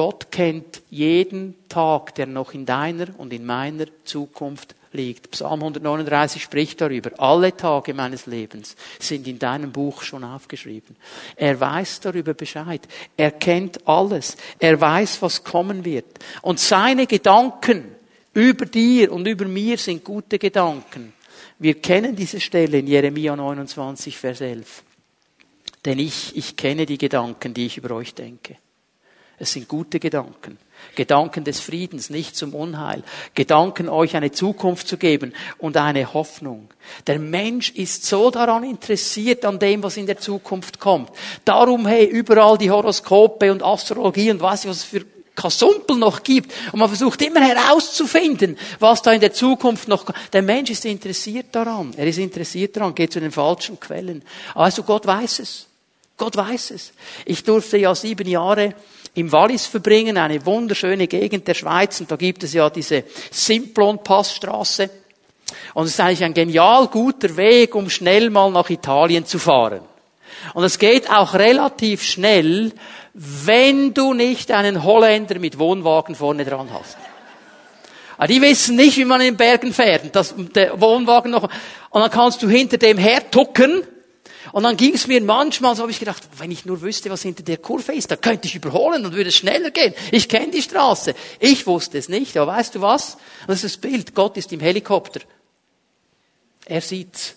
Gott kennt jeden Tag, der noch in deiner und in meiner Zukunft liegt. Psalm 139 spricht darüber. Alle Tage meines Lebens sind in deinem Buch schon aufgeschrieben. Er weiß darüber Bescheid. Er kennt alles. Er weiß, was kommen wird. Und seine Gedanken über dir und über mir sind gute Gedanken. Wir kennen diese Stelle in Jeremia 29, Vers 11. Denn ich, ich kenne die Gedanken, die ich über euch denke. Es sind gute Gedanken. Gedanken des Friedens, nicht zum Unheil. Gedanken, euch eine Zukunft zu geben und eine Hoffnung. Der Mensch ist so daran interessiert an dem, was in der Zukunft kommt. Darum, hey, überall die Horoskope und Astrologie und was, was es für Kasumpel noch gibt. Und man versucht immer herauszufinden, was da in der Zukunft noch kommt. Der Mensch ist interessiert daran. Er ist interessiert daran, geht zu den falschen Quellen. Also Gott weiß es. Gott weiß es. Ich durfte ja sieben Jahre im Wallis verbringen, eine wunderschöne Gegend der Schweiz, und da gibt es ja diese Simplon-Passstraße. Und es ist eigentlich ein genial guter Weg, um schnell mal nach Italien zu fahren. Und es geht auch relativ schnell, wenn du nicht einen Holländer mit Wohnwagen vorne dran hast. Aber ah, die wissen nicht, wie man in den Bergen fährt. Das, der Wohnwagen noch. Und dann kannst du hinter dem hertucken und dann ging es mir manchmal, so habe ich gedacht, wenn ich nur wüsste, was hinter der Kurve ist, da könnte ich überholen und würde es schneller gehen. Ich kenne die Straße. Ich wusste es nicht, aber weißt du was? Das ist das Bild. Gott ist im Helikopter. Er sieht's.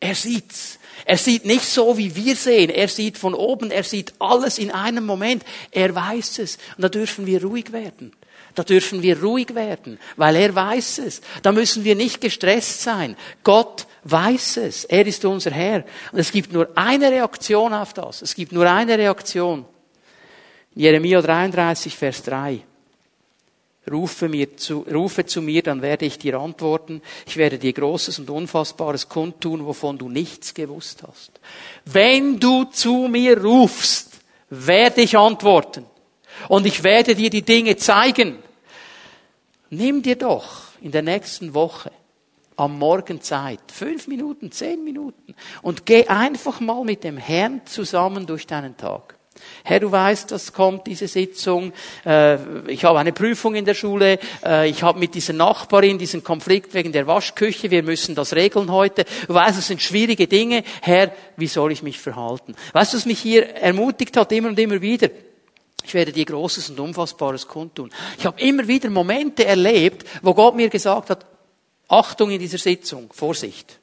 Er sieht's. Er sieht nicht so, wie wir sehen. Er sieht von oben. Er sieht alles in einem Moment. Er weiß es. Und da dürfen wir ruhig werden. Da dürfen wir ruhig werden, weil er weiß es. Da müssen wir nicht gestresst sein. Gott weiß es. Er ist unser Herr. Und es gibt nur eine Reaktion auf das. Es gibt nur eine Reaktion. Jeremia 33, Vers 3. Rufe, mir zu, rufe zu mir, dann werde ich dir antworten. Ich werde dir Großes und Unfassbares kundtun, wovon du nichts gewusst hast. Wenn du zu mir rufst, werde ich antworten. Und ich werde dir die Dinge zeigen. Nimm dir doch in der nächsten Woche am Morgen Zeit, fünf Minuten, zehn Minuten, und geh einfach mal mit dem Herrn zusammen durch deinen Tag. Herr, du weißt, das kommt, diese Sitzung. Äh, ich habe eine Prüfung in der Schule. Äh, ich habe mit dieser Nachbarin diesen Konflikt wegen der Waschküche. Wir müssen das regeln heute. Du weißt, das sind schwierige Dinge. Herr, wie soll ich mich verhalten? Weißt du, was mich hier ermutigt hat, immer und immer wieder? Ich werde dir Großes und Unfassbares kundtun. Ich habe immer wieder Momente erlebt, wo Gott mir gesagt hat, Achtung in dieser Sitzung, Vorsicht.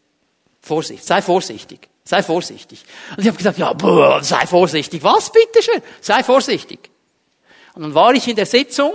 Vorsicht, sei vorsichtig, sei vorsichtig. Und ich habe gesagt, ja, boah, sei vorsichtig. Was, bitteschön? Sei vorsichtig. Und dann war ich in der Sitzung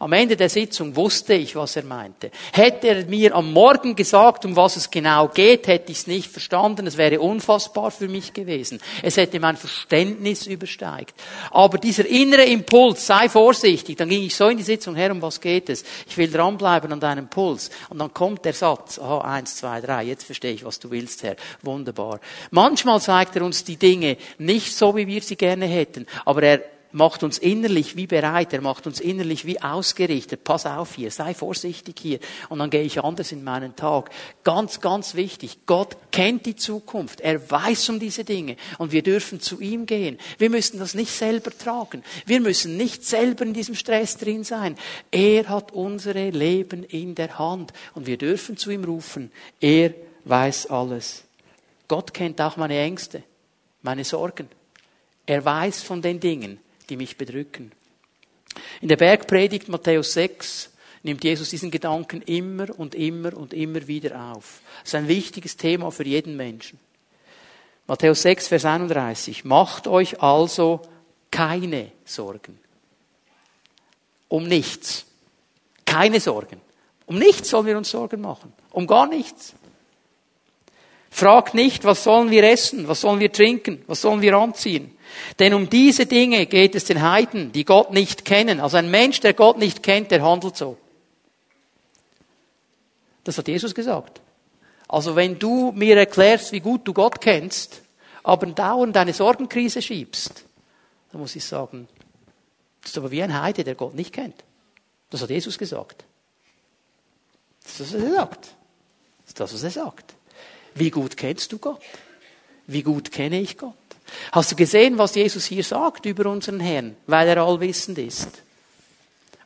am Ende der Sitzung wusste ich, was er meinte. Hätte er mir am Morgen gesagt, um was es genau geht, hätte ich es nicht verstanden. Es wäre unfassbar für mich gewesen. Es hätte mein Verständnis übersteigt. Aber dieser innere Impuls, sei vorsichtig, dann ging ich so in die Sitzung, Herr, um was geht es? Ich will dranbleiben an deinem Puls. Und dann kommt der Satz, aha, eins, zwei, drei, jetzt verstehe ich, was du willst, Herr. Wunderbar. Manchmal zeigt er uns die Dinge nicht so, wie wir sie gerne hätten, aber er macht uns innerlich wie bereit, er macht uns innerlich wie ausgerichtet. Pass auf hier, sei vorsichtig hier. Und dann gehe ich anders in meinen Tag. Ganz, ganz wichtig. Gott kennt die Zukunft. Er weiß um diese Dinge. Und wir dürfen zu ihm gehen. Wir müssen das nicht selber tragen. Wir müssen nicht selber in diesem Stress drin sein. Er hat unsere Leben in der Hand. Und wir dürfen zu ihm rufen. Er weiß alles. Gott kennt auch meine Ängste, meine Sorgen. Er weiß von den Dingen, die mich bedrücken. In der Bergpredigt Matthäus 6 nimmt Jesus diesen Gedanken immer und immer und immer wieder auf. Das ist ein wichtiges Thema für jeden Menschen. Matthäus 6, Vers 31. Macht euch also keine Sorgen. Um nichts. Keine Sorgen. Um nichts sollen wir uns Sorgen machen. Um gar nichts. Fragt nicht, was sollen wir essen, was sollen wir trinken, was sollen wir anziehen. Denn um diese Dinge geht es den Heiden, die Gott nicht kennen. Also ein Mensch, der Gott nicht kennt, der handelt so. Das hat Jesus gesagt. Also wenn du mir erklärst, wie gut du Gott kennst, aber dauernd deine Sorgenkrise schiebst, dann muss ich sagen, das ist aber wie ein Heide, der Gott nicht kennt. Das hat Jesus gesagt. Das ist das, was er sagt. Das ist das, was er sagt. Wie gut kennst du Gott? Wie gut kenne ich Gott? Hast du gesehen, was Jesus hier sagt über unseren Herrn, weil er allwissend ist?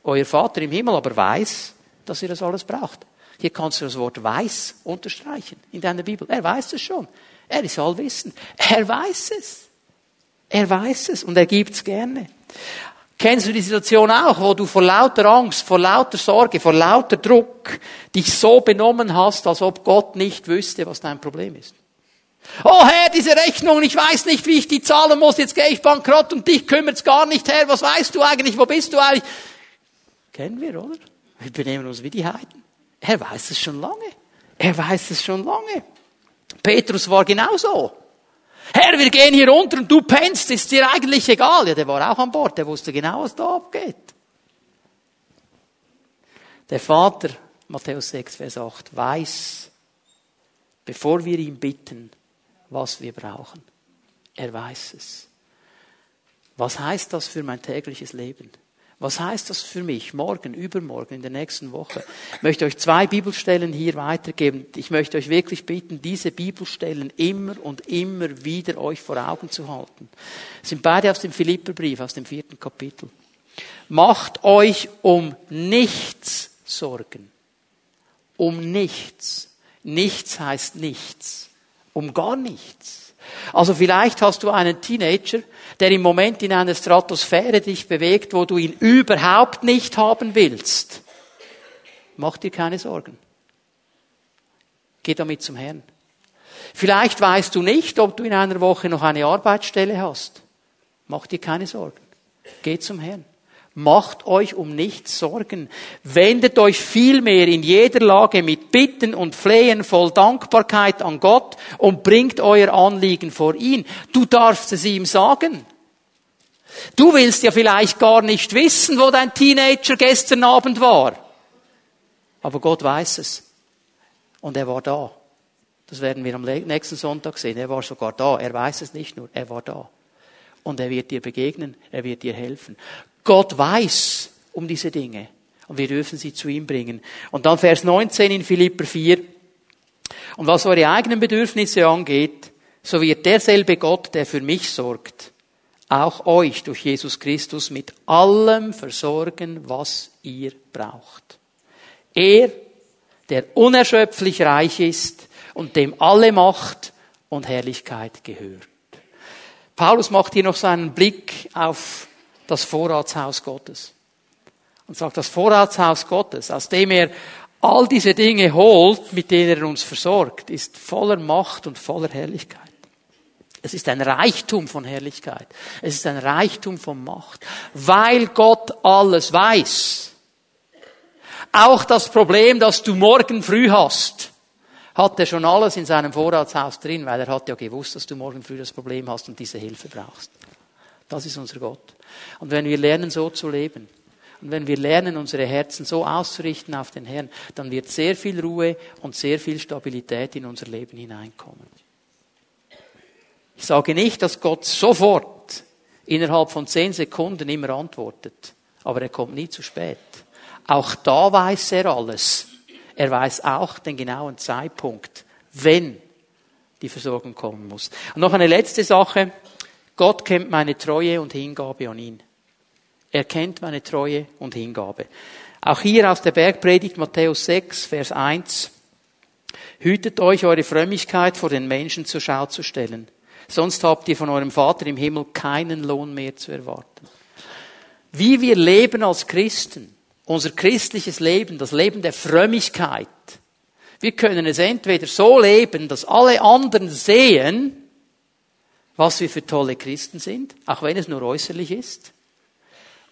Euer Vater im Himmel aber weiß, dass ihr das alles braucht. Hier kannst du das Wort weiß unterstreichen in deiner Bibel. Er weiß es schon. Er ist allwissend. Er weiß es. Er weiß es und er gibt es gerne. Kennst du die Situation auch, wo du vor lauter Angst, vor lauter Sorge, vor lauter Druck dich so benommen hast, als ob Gott nicht wüsste, was dein Problem ist? Oh Herr, diese Rechnung, ich weiß nicht, wie ich die zahlen muss, jetzt gehe ich bankrott und dich kümmert's gar nicht, Herr, was weißt du eigentlich, wo bist du eigentlich? Kennen wir, oder? Wir benehmen uns wie die Heiden. Er weiß es schon lange. Er weiß es schon lange. Petrus war genauso. Herr, wir gehen hier runter und du pennst, ist dir eigentlich egal. Ja, der war auch an Bord, der wusste genau, was da abgeht. Der Vater, Matthäus 6, Vers 8, weiß, bevor wir ihn bitten, was wir brauchen. Er weiß es. Was heißt das für mein tägliches Leben? Was heißt das für mich morgen, übermorgen, in der nächsten Woche? Ich möchte euch zwei Bibelstellen hier weitergeben. Ich möchte euch wirklich bitten, diese Bibelstellen immer und immer wieder euch vor Augen zu halten. Das sind beide aus dem Philipperbrief, aus dem vierten Kapitel. Macht euch um nichts Sorgen. Um nichts. Nichts heißt nichts. Um gar nichts. Also vielleicht hast du einen Teenager, der im Moment in einer Stratosphäre dich bewegt, wo du ihn überhaupt nicht haben willst. Mach dir keine Sorgen. Geh damit zum Herrn. Vielleicht weißt du nicht, ob du in einer Woche noch eine Arbeitsstelle hast. Mach dir keine Sorgen. Geh zum Herrn. Macht euch um nichts Sorgen. Wendet euch vielmehr in jeder Lage mit Bitten und Flehen voll Dankbarkeit an Gott und bringt euer Anliegen vor ihn. Du darfst es ihm sagen. Du willst ja vielleicht gar nicht wissen, wo dein Teenager gestern Abend war. Aber Gott weiß es. Und er war da. Das werden wir am nächsten Sonntag sehen. Er war sogar da. Er weiß es nicht nur. Er war da. Und er wird dir begegnen. Er wird dir helfen. Gott weiß um diese Dinge. Und wir dürfen sie zu ihm bringen. Und dann Vers 19 in Philipper 4. Und was eure eigenen Bedürfnisse angeht, so wird derselbe Gott, der für mich sorgt, auch euch durch Jesus Christus mit allem versorgen, was ihr braucht. Er, der unerschöpflich reich ist und dem alle Macht und Herrlichkeit gehört. Paulus macht hier noch seinen Blick auf das Vorratshaus Gottes. Und sagt, das Vorratshaus Gottes, aus dem er all diese Dinge holt, mit denen er uns versorgt, ist voller Macht und voller Herrlichkeit. Es ist ein Reichtum von Herrlichkeit. Es ist ein Reichtum von Macht. Weil Gott alles weiß. Auch das Problem, das du morgen früh hast, hat er schon alles in seinem Vorratshaus drin, weil er hat ja gewusst, dass du morgen früh das Problem hast und diese Hilfe brauchst. Das ist unser Gott. Und wenn wir lernen, so zu leben, und wenn wir lernen, unsere Herzen so auszurichten auf den Herrn, dann wird sehr viel Ruhe und sehr viel Stabilität in unser Leben hineinkommen. Ich sage nicht, dass Gott sofort innerhalb von zehn Sekunden immer antwortet, aber er kommt nie zu spät. Auch da weiß er alles. Er weiß auch den genauen Zeitpunkt, wenn die Versorgung kommen muss. Und noch eine letzte Sache. Gott kennt meine Treue und Hingabe an ihn. Er kennt meine Treue und Hingabe. Auch hier aus der Bergpredigt Matthäus 6, Vers 1. Hütet euch, eure Frömmigkeit vor den Menschen zur Schau zu stellen. Sonst habt ihr von eurem Vater im Himmel keinen Lohn mehr zu erwarten. Wie wir leben als Christen, unser christliches Leben, das Leben der Frömmigkeit. Wir können es entweder so leben, dass alle anderen sehen, was wir für tolle Christen sind, auch wenn es nur äußerlich ist.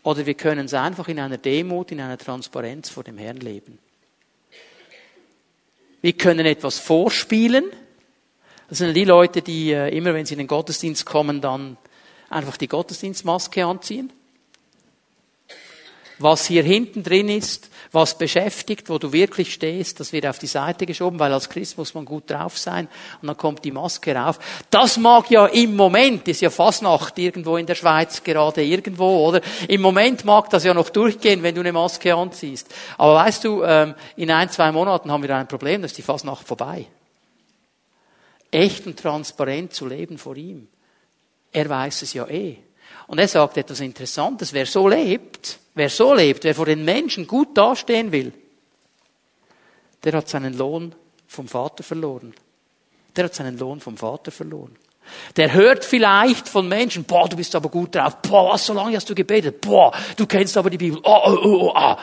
Oder wir können es einfach in einer Demut, in einer Transparenz vor dem Herrn leben. Wir können etwas vorspielen. Das sind die Leute, die äh, immer, wenn sie in den Gottesdienst kommen, dann einfach die Gottesdienstmaske anziehen. Was hier hinten drin ist, was beschäftigt, wo du wirklich stehst, das wird auf die Seite geschoben, weil als Christ muss man gut drauf sein und dann kommt die Maske rauf. Das mag ja im Moment, ist ja Fasnacht irgendwo in der Schweiz gerade irgendwo, oder? Im Moment mag das ja noch durchgehen, wenn du eine Maske anziehst. Aber weißt du, ähm, in ein, zwei Monaten haben wir ein Problem, da ist die Fasnacht vorbei. Echt und transparent zu leben vor ihm. Er weiß es ja eh. Und er sagt etwas Interessantes. Wer so lebt, wer so lebt, wer vor den Menschen gut dastehen will, der hat seinen Lohn vom Vater verloren. Der hat seinen Lohn vom Vater verloren. Der hört vielleicht von Menschen, boah, du bist aber gut drauf, boah, was, so lange hast du gebetet, boah, du kennst aber die Bibel, oh, oh, oh, oh, ah.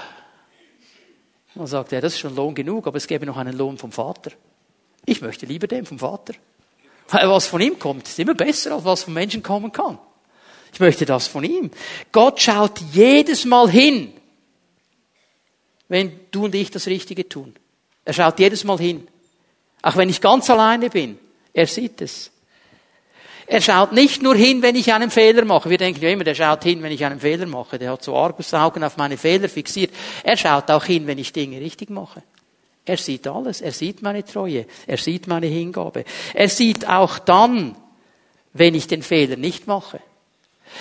Dann sagt er, das ist schon Lohn genug, aber es gäbe noch einen Lohn vom Vater. Ich möchte lieber den vom Vater. Weil was von ihm kommt, ist immer besser, als was von Menschen kommen kann. Ich möchte das von ihm. Gott schaut jedes Mal hin, wenn du und ich das Richtige tun. Er schaut jedes Mal hin. Auch wenn ich ganz alleine bin. Er sieht es. Er schaut nicht nur hin, wenn ich einen Fehler mache. Wir denken ja immer, der schaut hin, wenn ich einen Fehler mache. Der hat so Argusaugen auf meine Fehler fixiert. Er schaut auch hin, wenn ich Dinge richtig mache. Er sieht alles. Er sieht meine Treue. Er sieht meine Hingabe. Er sieht auch dann, wenn ich den Fehler nicht mache.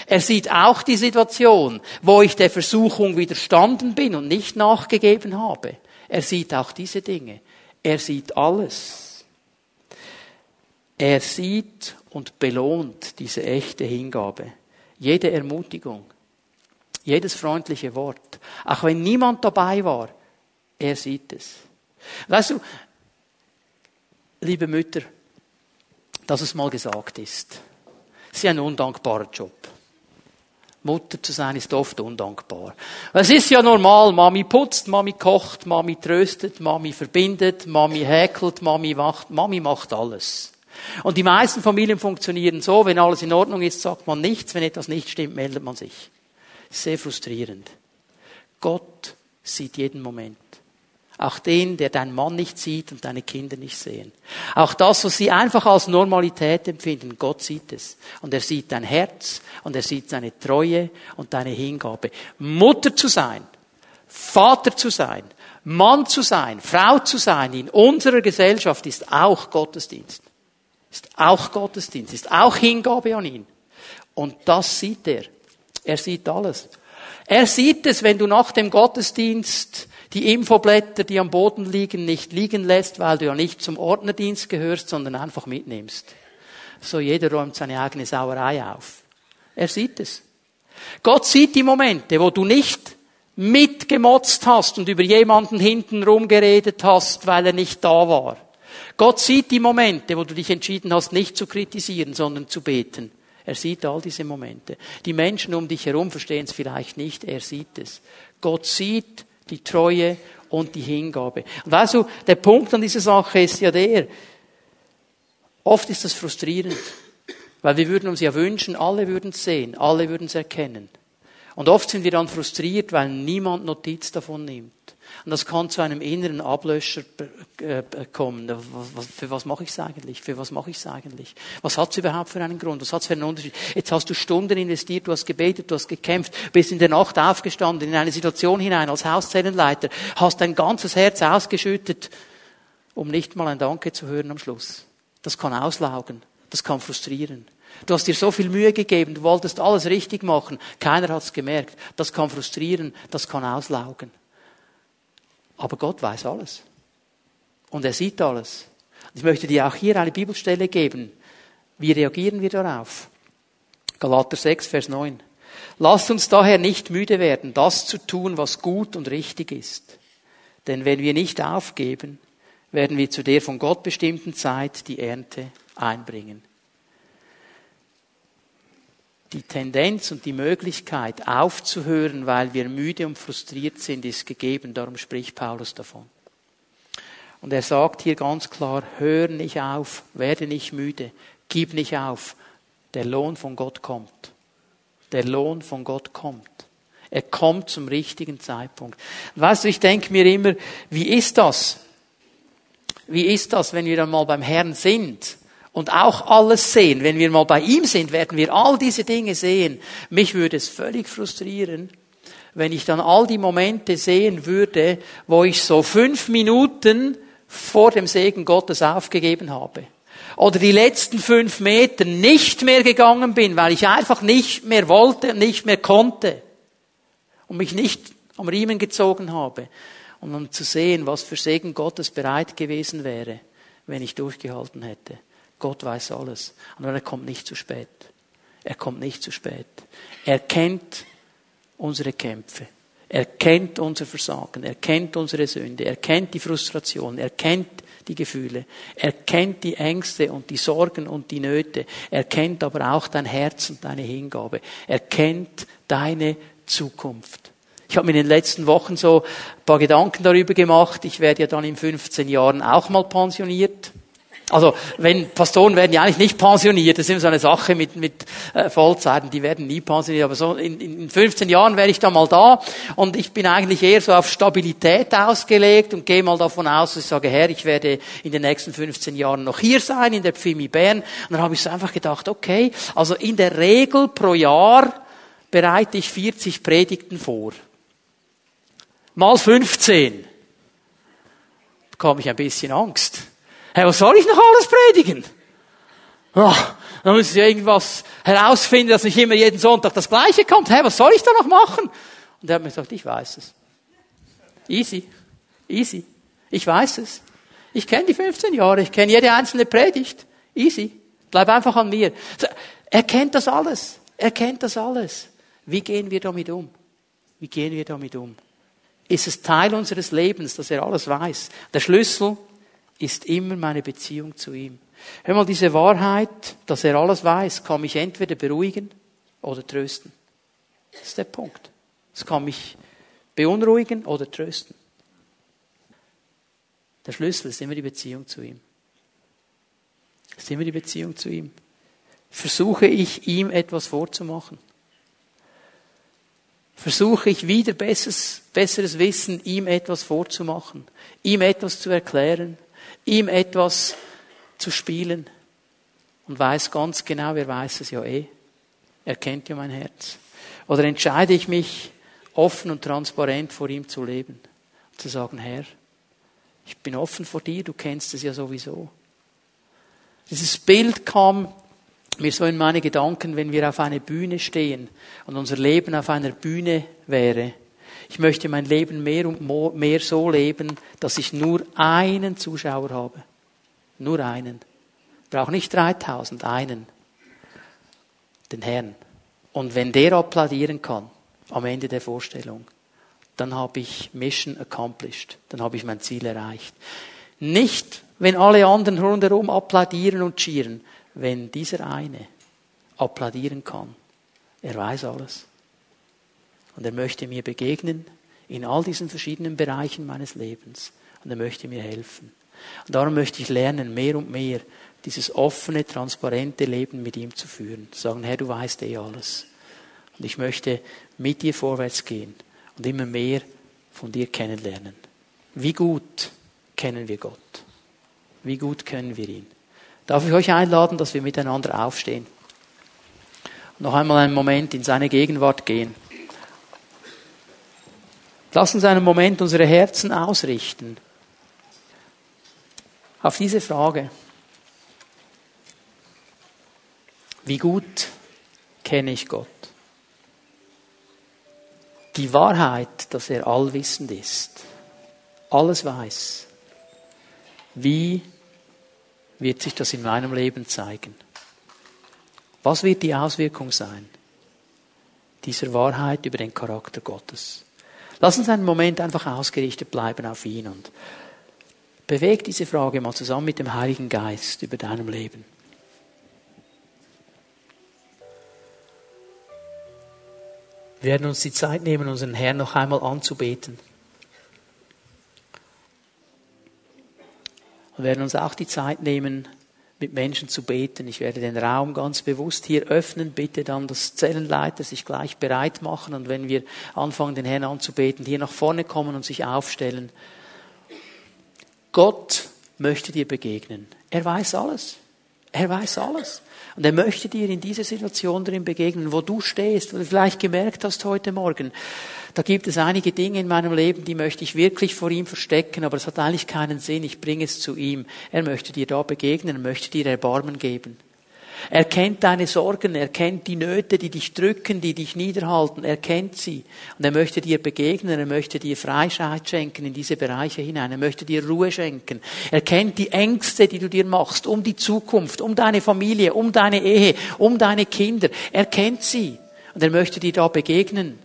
Er sieht auch die Situation, wo ich der Versuchung widerstanden bin und nicht nachgegeben habe. Er sieht auch diese Dinge. Er sieht alles. Er sieht und belohnt diese echte Hingabe. Jede Ermutigung, jedes freundliche Wort, auch wenn niemand dabei war, er sieht es. Weißt du, liebe Mütter, dass es mal gesagt ist, es ist ein undankbarer Job. Mutter zu sein ist oft undankbar. Es ist ja normal, Mami putzt, Mami kocht, Mami tröstet, Mami verbindet, Mami häkelt, Mami macht, Mami macht alles. Und die meisten Familien funktionieren so, wenn alles in Ordnung ist, sagt man nichts, wenn etwas nicht stimmt, meldet man sich. Sehr frustrierend. Gott sieht jeden Moment. Auch den, der dein Mann nicht sieht und deine Kinder nicht sehen. Auch das, was sie einfach als Normalität empfinden, Gott sieht es. Und er sieht dein Herz und er sieht deine Treue und deine Hingabe. Mutter zu sein, Vater zu sein, Mann zu sein, Frau zu sein in unserer Gesellschaft ist auch Gottesdienst. Ist auch Gottesdienst, ist auch Hingabe an ihn. Und das sieht er. Er sieht alles. Er sieht es, wenn du nach dem Gottesdienst die Infoblätter, die am Boden liegen, nicht liegen lässt, weil du ja nicht zum Ordnerdienst gehörst, sondern einfach mitnimmst. So jeder räumt seine eigene Sauerei auf. Er sieht es. Gott sieht die Momente, wo du nicht mitgemotzt hast und über jemanden hinten rumgeredet hast, weil er nicht da war. Gott sieht die Momente, wo du dich entschieden hast, nicht zu kritisieren, sondern zu beten. Er sieht all diese Momente. Die Menschen um dich herum verstehen es vielleicht nicht, er sieht es. Gott sieht die Treue und die Hingabe. Und weißt du, der Punkt an dieser Sache ist ja der, oft ist das frustrierend, weil wir würden uns ja wünschen, alle würden es sehen, alle würden es erkennen. Und oft sind wir dann frustriert, weil niemand Notiz davon nimmt. Und das kann zu einem inneren Ablöscher äh, kommen. Für was mache ich es eigentlich? Für was mache ich es eigentlich? Was hat es überhaupt für einen Grund? Was hat es für einen Unterschied? Jetzt hast du Stunden investiert, du hast gebetet, du hast gekämpft, bist in der Nacht aufgestanden, in eine Situation hinein als Hauszellenleiter, hast dein ganzes Herz ausgeschüttet, um nicht mal ein Danke zu hören am Schluss. Das kann auslaugen. Das kann frustrieren. Du hast dir so viel Mühe gegeben, du wolltest alles richtig machen, keiner hat es gemerkt. Das kann frustrieren, das kann auslaugen. Aber Gott weiß alles. Und er sieht alles. Ich möchte dir auch hier eine Bibelstelle geben. Wie reagieren wir darauf? Galater 6, Vers 9. Lasst uns daher nicht müde werden, das zu tun, was gut und richtig ist. Denn wenn wir nicht aufgeben, werden wir zu der von Gott bestimmten Zeit die Ernte einbringen die Tendenz und die Möglichkeit aufzuhören, weil wir müde und frustriert sind, ist gegeben. Darum spricht Paulus davon. Und er sagt hier ganz klar, hör nicht auf, werde nicht müde, gib nicht auf. Der Lohn von Gott kommt. Der Lohn von Gott kommt. Er kommt zum richtigen Zeitpunkt. Weißt du, ich denke mir immer, wie ist das? Wie ist das, wenn wir dann mal beim Herrn sind und auch alles sehen. Wenn wir mal bei ihm sind, werden wir all diese Dinge sehen. Mich würde es völlig frustrieren, wenn ich dann all die Momente sehen würde, wo ich so fünf Minuten vor dem Segen Gottes aufgegeben habe. Oder die letzten fünf Meter nicht mehr gegangen bin, weil ich einfach nicht mehr wollte und nicht mehr konnte. Und mich nicht am Riemen gezogen habe. Und um zu sehen, was für Segen Gottes bereit gewesen wäre, wenn ich durchgehalten hätte. Gott weiß alles. Und er kommt nicht zu spät. Er kommt nicht zu spät. Er kennt unsere Kämpfe. Er kennt unser Versagen, er kennt unsere Sünde, er kennt die Frustration, er kennt die Gefühle, er kennt die Ängste und die Sorgen und die Nöte, er kennt aber auch dein Herz und deine Hingabe, er kennt deine Zukunft. Ich habe mir in den letzten Wochen so ein paar Gedanken darüber gemacht. Ich werde ja dann in 15 Jahren auch mal pensioniert. Also wenn Pastoren werden ja eigentlich nicht pensioniert, das ist immer so eine Sache mit, mit äh, Vollzeiten, die werden nie pensioniert, aber so in, in 15 Jahren wäre ich da mal da und ich bin eigentlich eher so auf Stabilität ausgelegt und gehe mal davon aus, dass ich sage, Herr, ich werde in den nächsten 15 Jahren noch hier sein, in der Pfimi Bern. Und dann habe ich so einfach gedacht, okay, also in der Regel pro Jahr bereite ich 40 Predigten vor. Mal 15. Da bekam ich ein bisschen Angst. Hey, was soll ich noch alles predigen? Oh, dann muss ich irgendwas herausfinden, dass nicht immer jeden Sonntag das Gleiche kommt. Hey, was soll ich da noch machen? Und er hat mir gesagt, ich weiß es. Easy. Easy. Ich weiß es. Ich kenne die 15 Jahre, ich kenne jede einzelne Predigt. Easy. Bleib einfach an mir. Er kennt das alles. Er kennt das alles. Wie gehen wir damit um? Wie gehen wir damit um? Ist es Teil unseres Lebens, dass er alles weiß? Der Schlüssel ist immer meine Beziehung zu ihm. Hör mal, diese Wahrheit, dass er alles weiß, kann mich entweder beruhigen oder trösten. Das ist der Punkt. Es kann mich beunruhigen oder trösten. Der Schlüssel ist immer die Beziehung zu ihm. Ist immer die Beziehung zu ihm. Versuche ich ihm etwas vorzumachen? Versuche ich wieder besseres, besseres Wissen, ihm etwas vorzumachen, ihm etwas zu erklären, ihm etwas zu spielen und weiß ganz genau, er weiß es ja eh. Er kennt ja mein Herz. Oder entscheide ich mich, offen und transparent vor ihm zu leben und zu sagen, Herr, ich bin offen vor dir, du kennst es ja sowieso. Dieses Bild kam mir so in meine Gedanken, wenn wir auf einer Bühne stehen und unser Leben auf einer Bühne wäre ich möchte mein Leben mehr und mehr so leben, dass ich nur einen Zuschauer habe. Nur einen. Ich brauche nicht 3000, einen. Den Herrn. Und wenn der applaudieren kann, am Ende der Vorstellung, dann habe ich Mission accomplished. Dann habe ich mein Ziel erreicht. Nicht, wenn alle anderen rundherum applaudieren und cheeren, wenn dieser eine applaudieren kann. Er weiß alles. Und er möchte mir begegnen in all diesen verschiedenen Bereichen meines Lebens. Und er möchte mir helfen. Und darum möchte ich lernen, mehr und mehr dieses offene, transparente Leben mit ihm zu führen. Sagen, Herr, du weißt eh alles. Und ich möchte mit dir vorwärts gehen und immer mehr von dir kennenlernen. Wie gut kennen wir Gott? Wie gut kennen wir ihn? Darf ich euch einladen, dass wir miteinander aufstehen? Noch einmal einen Moment in seine Gegenwart gehen. Lass uns einen Moment unsere Herzen ausrichten auf diese Frage. Wie gut kenne ich Gott? Die Wahrheit, dass er allwissend ist, alles weiß. Wie wird sich das in meinem Leben zeigen? Was wird die Auswirkung sein dieser Wahrheit über den Charakter Gottes? Lass uns einen Moment einfach ausgerichtet bleiben auf ihn und beweg diese Frage mal zusammen mit dem Heiligen Geist über deinem Leben. Wir werden uns die Zeit nehmen, unseren Herrn noch einmal anzubeten. Und werden uns auch die Zeit nehmen, mit Menschen zu beten. Ich werde den Raum ganz bewusst hier öffnen. Bitte dann das Zellenleiter sich gleich bereit machen und wenn wir anfangen, den Herrn anzubeten, hier nach vorne kommen und sich aufstellen. Gott möchte dir begegnen. Er weiß alles. Er weiß alles. Und er möchte dir in dieser Situation drin begegnen, wo du stehst, wo du vielleicht gemerkt hast heute Morgen, da gibt es einige Dinge in meinem Leben, die möchte ich wirklich vor ihm verstecken, aber es hat eigentlich keinen Sinn. Ich bringe es zu ihm. Er möchte dir da begegnen, möchte dir Erbarmen geben. Er kennt deine Sorgen, er kennt die Nöte, die dich drücken, die dich niederhalten, er kennt sie. Und er möchte dir begegnen, er möchte dir Freiheit schenken in diese Bereiche hinein, er möchte dir Ruhe schenken. Er kennt die Ängste, die du dir machst, um die Zukunft, um deine Familie, um deine Ehe, um deine Kinder. Er kennt sie. Und er möchte dir da begegnen.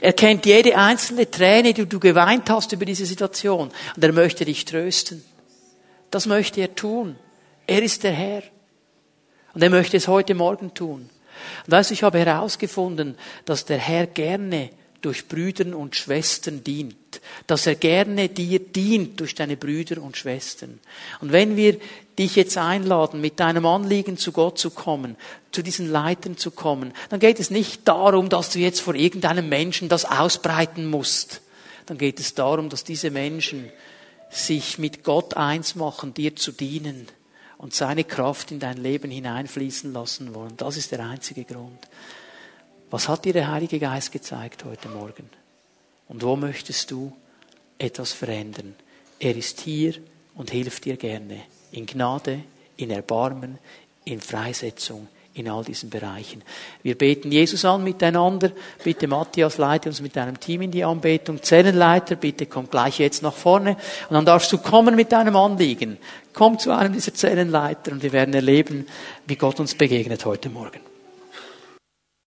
Er kennt jede einzelne Träne, die du geweint hast über diese Situation. Und er möchte dich trösten. Das möchte er tun. Er ist der Herr. Und er möchte es heute Morgen tun. Und weißt du, ich habe herausgefunden, dass der Herr gerne durch Brüdern und Schwestern dient. Dass er gerne dir dient durch deine Brüder und Schwestern. Und wenn wir dich jetzt einladen, mit deinem Anliegen zu Gott zu kommen, zu diesen Leitern zu kommen, dann geht es nicht darum, dass du jetzt vor irgendeinem Menschen das ausbreiten musst. Dann geht es darum, dass diese Menschen sich mit Gott eins machen, dir zu dienen und seine Kraft in dein Leben hineinfließen lassen wollen. Das ist der einzige Grund. Was hat dir der Heilige Geist gezeigt heute Morgen? Und wo möchtest du etwas verändern? Er ist hier und hilft dir gerne. In Gnade, in Erbarmen, in Freisetzung, in all diesen Bereichen. Wir beten Jesus an miteinander. Bitte Matthias, leite uns mit deinem Team in die Anbetung. Zellenleiter, bitte komm gleich jetzt nach vorne. Und dann darfst du kommen mit deinem Anliegen. Komm zu einem dieser Zellenleiter und wir werden erleben, wie Gott uns begegnet heute Morgen.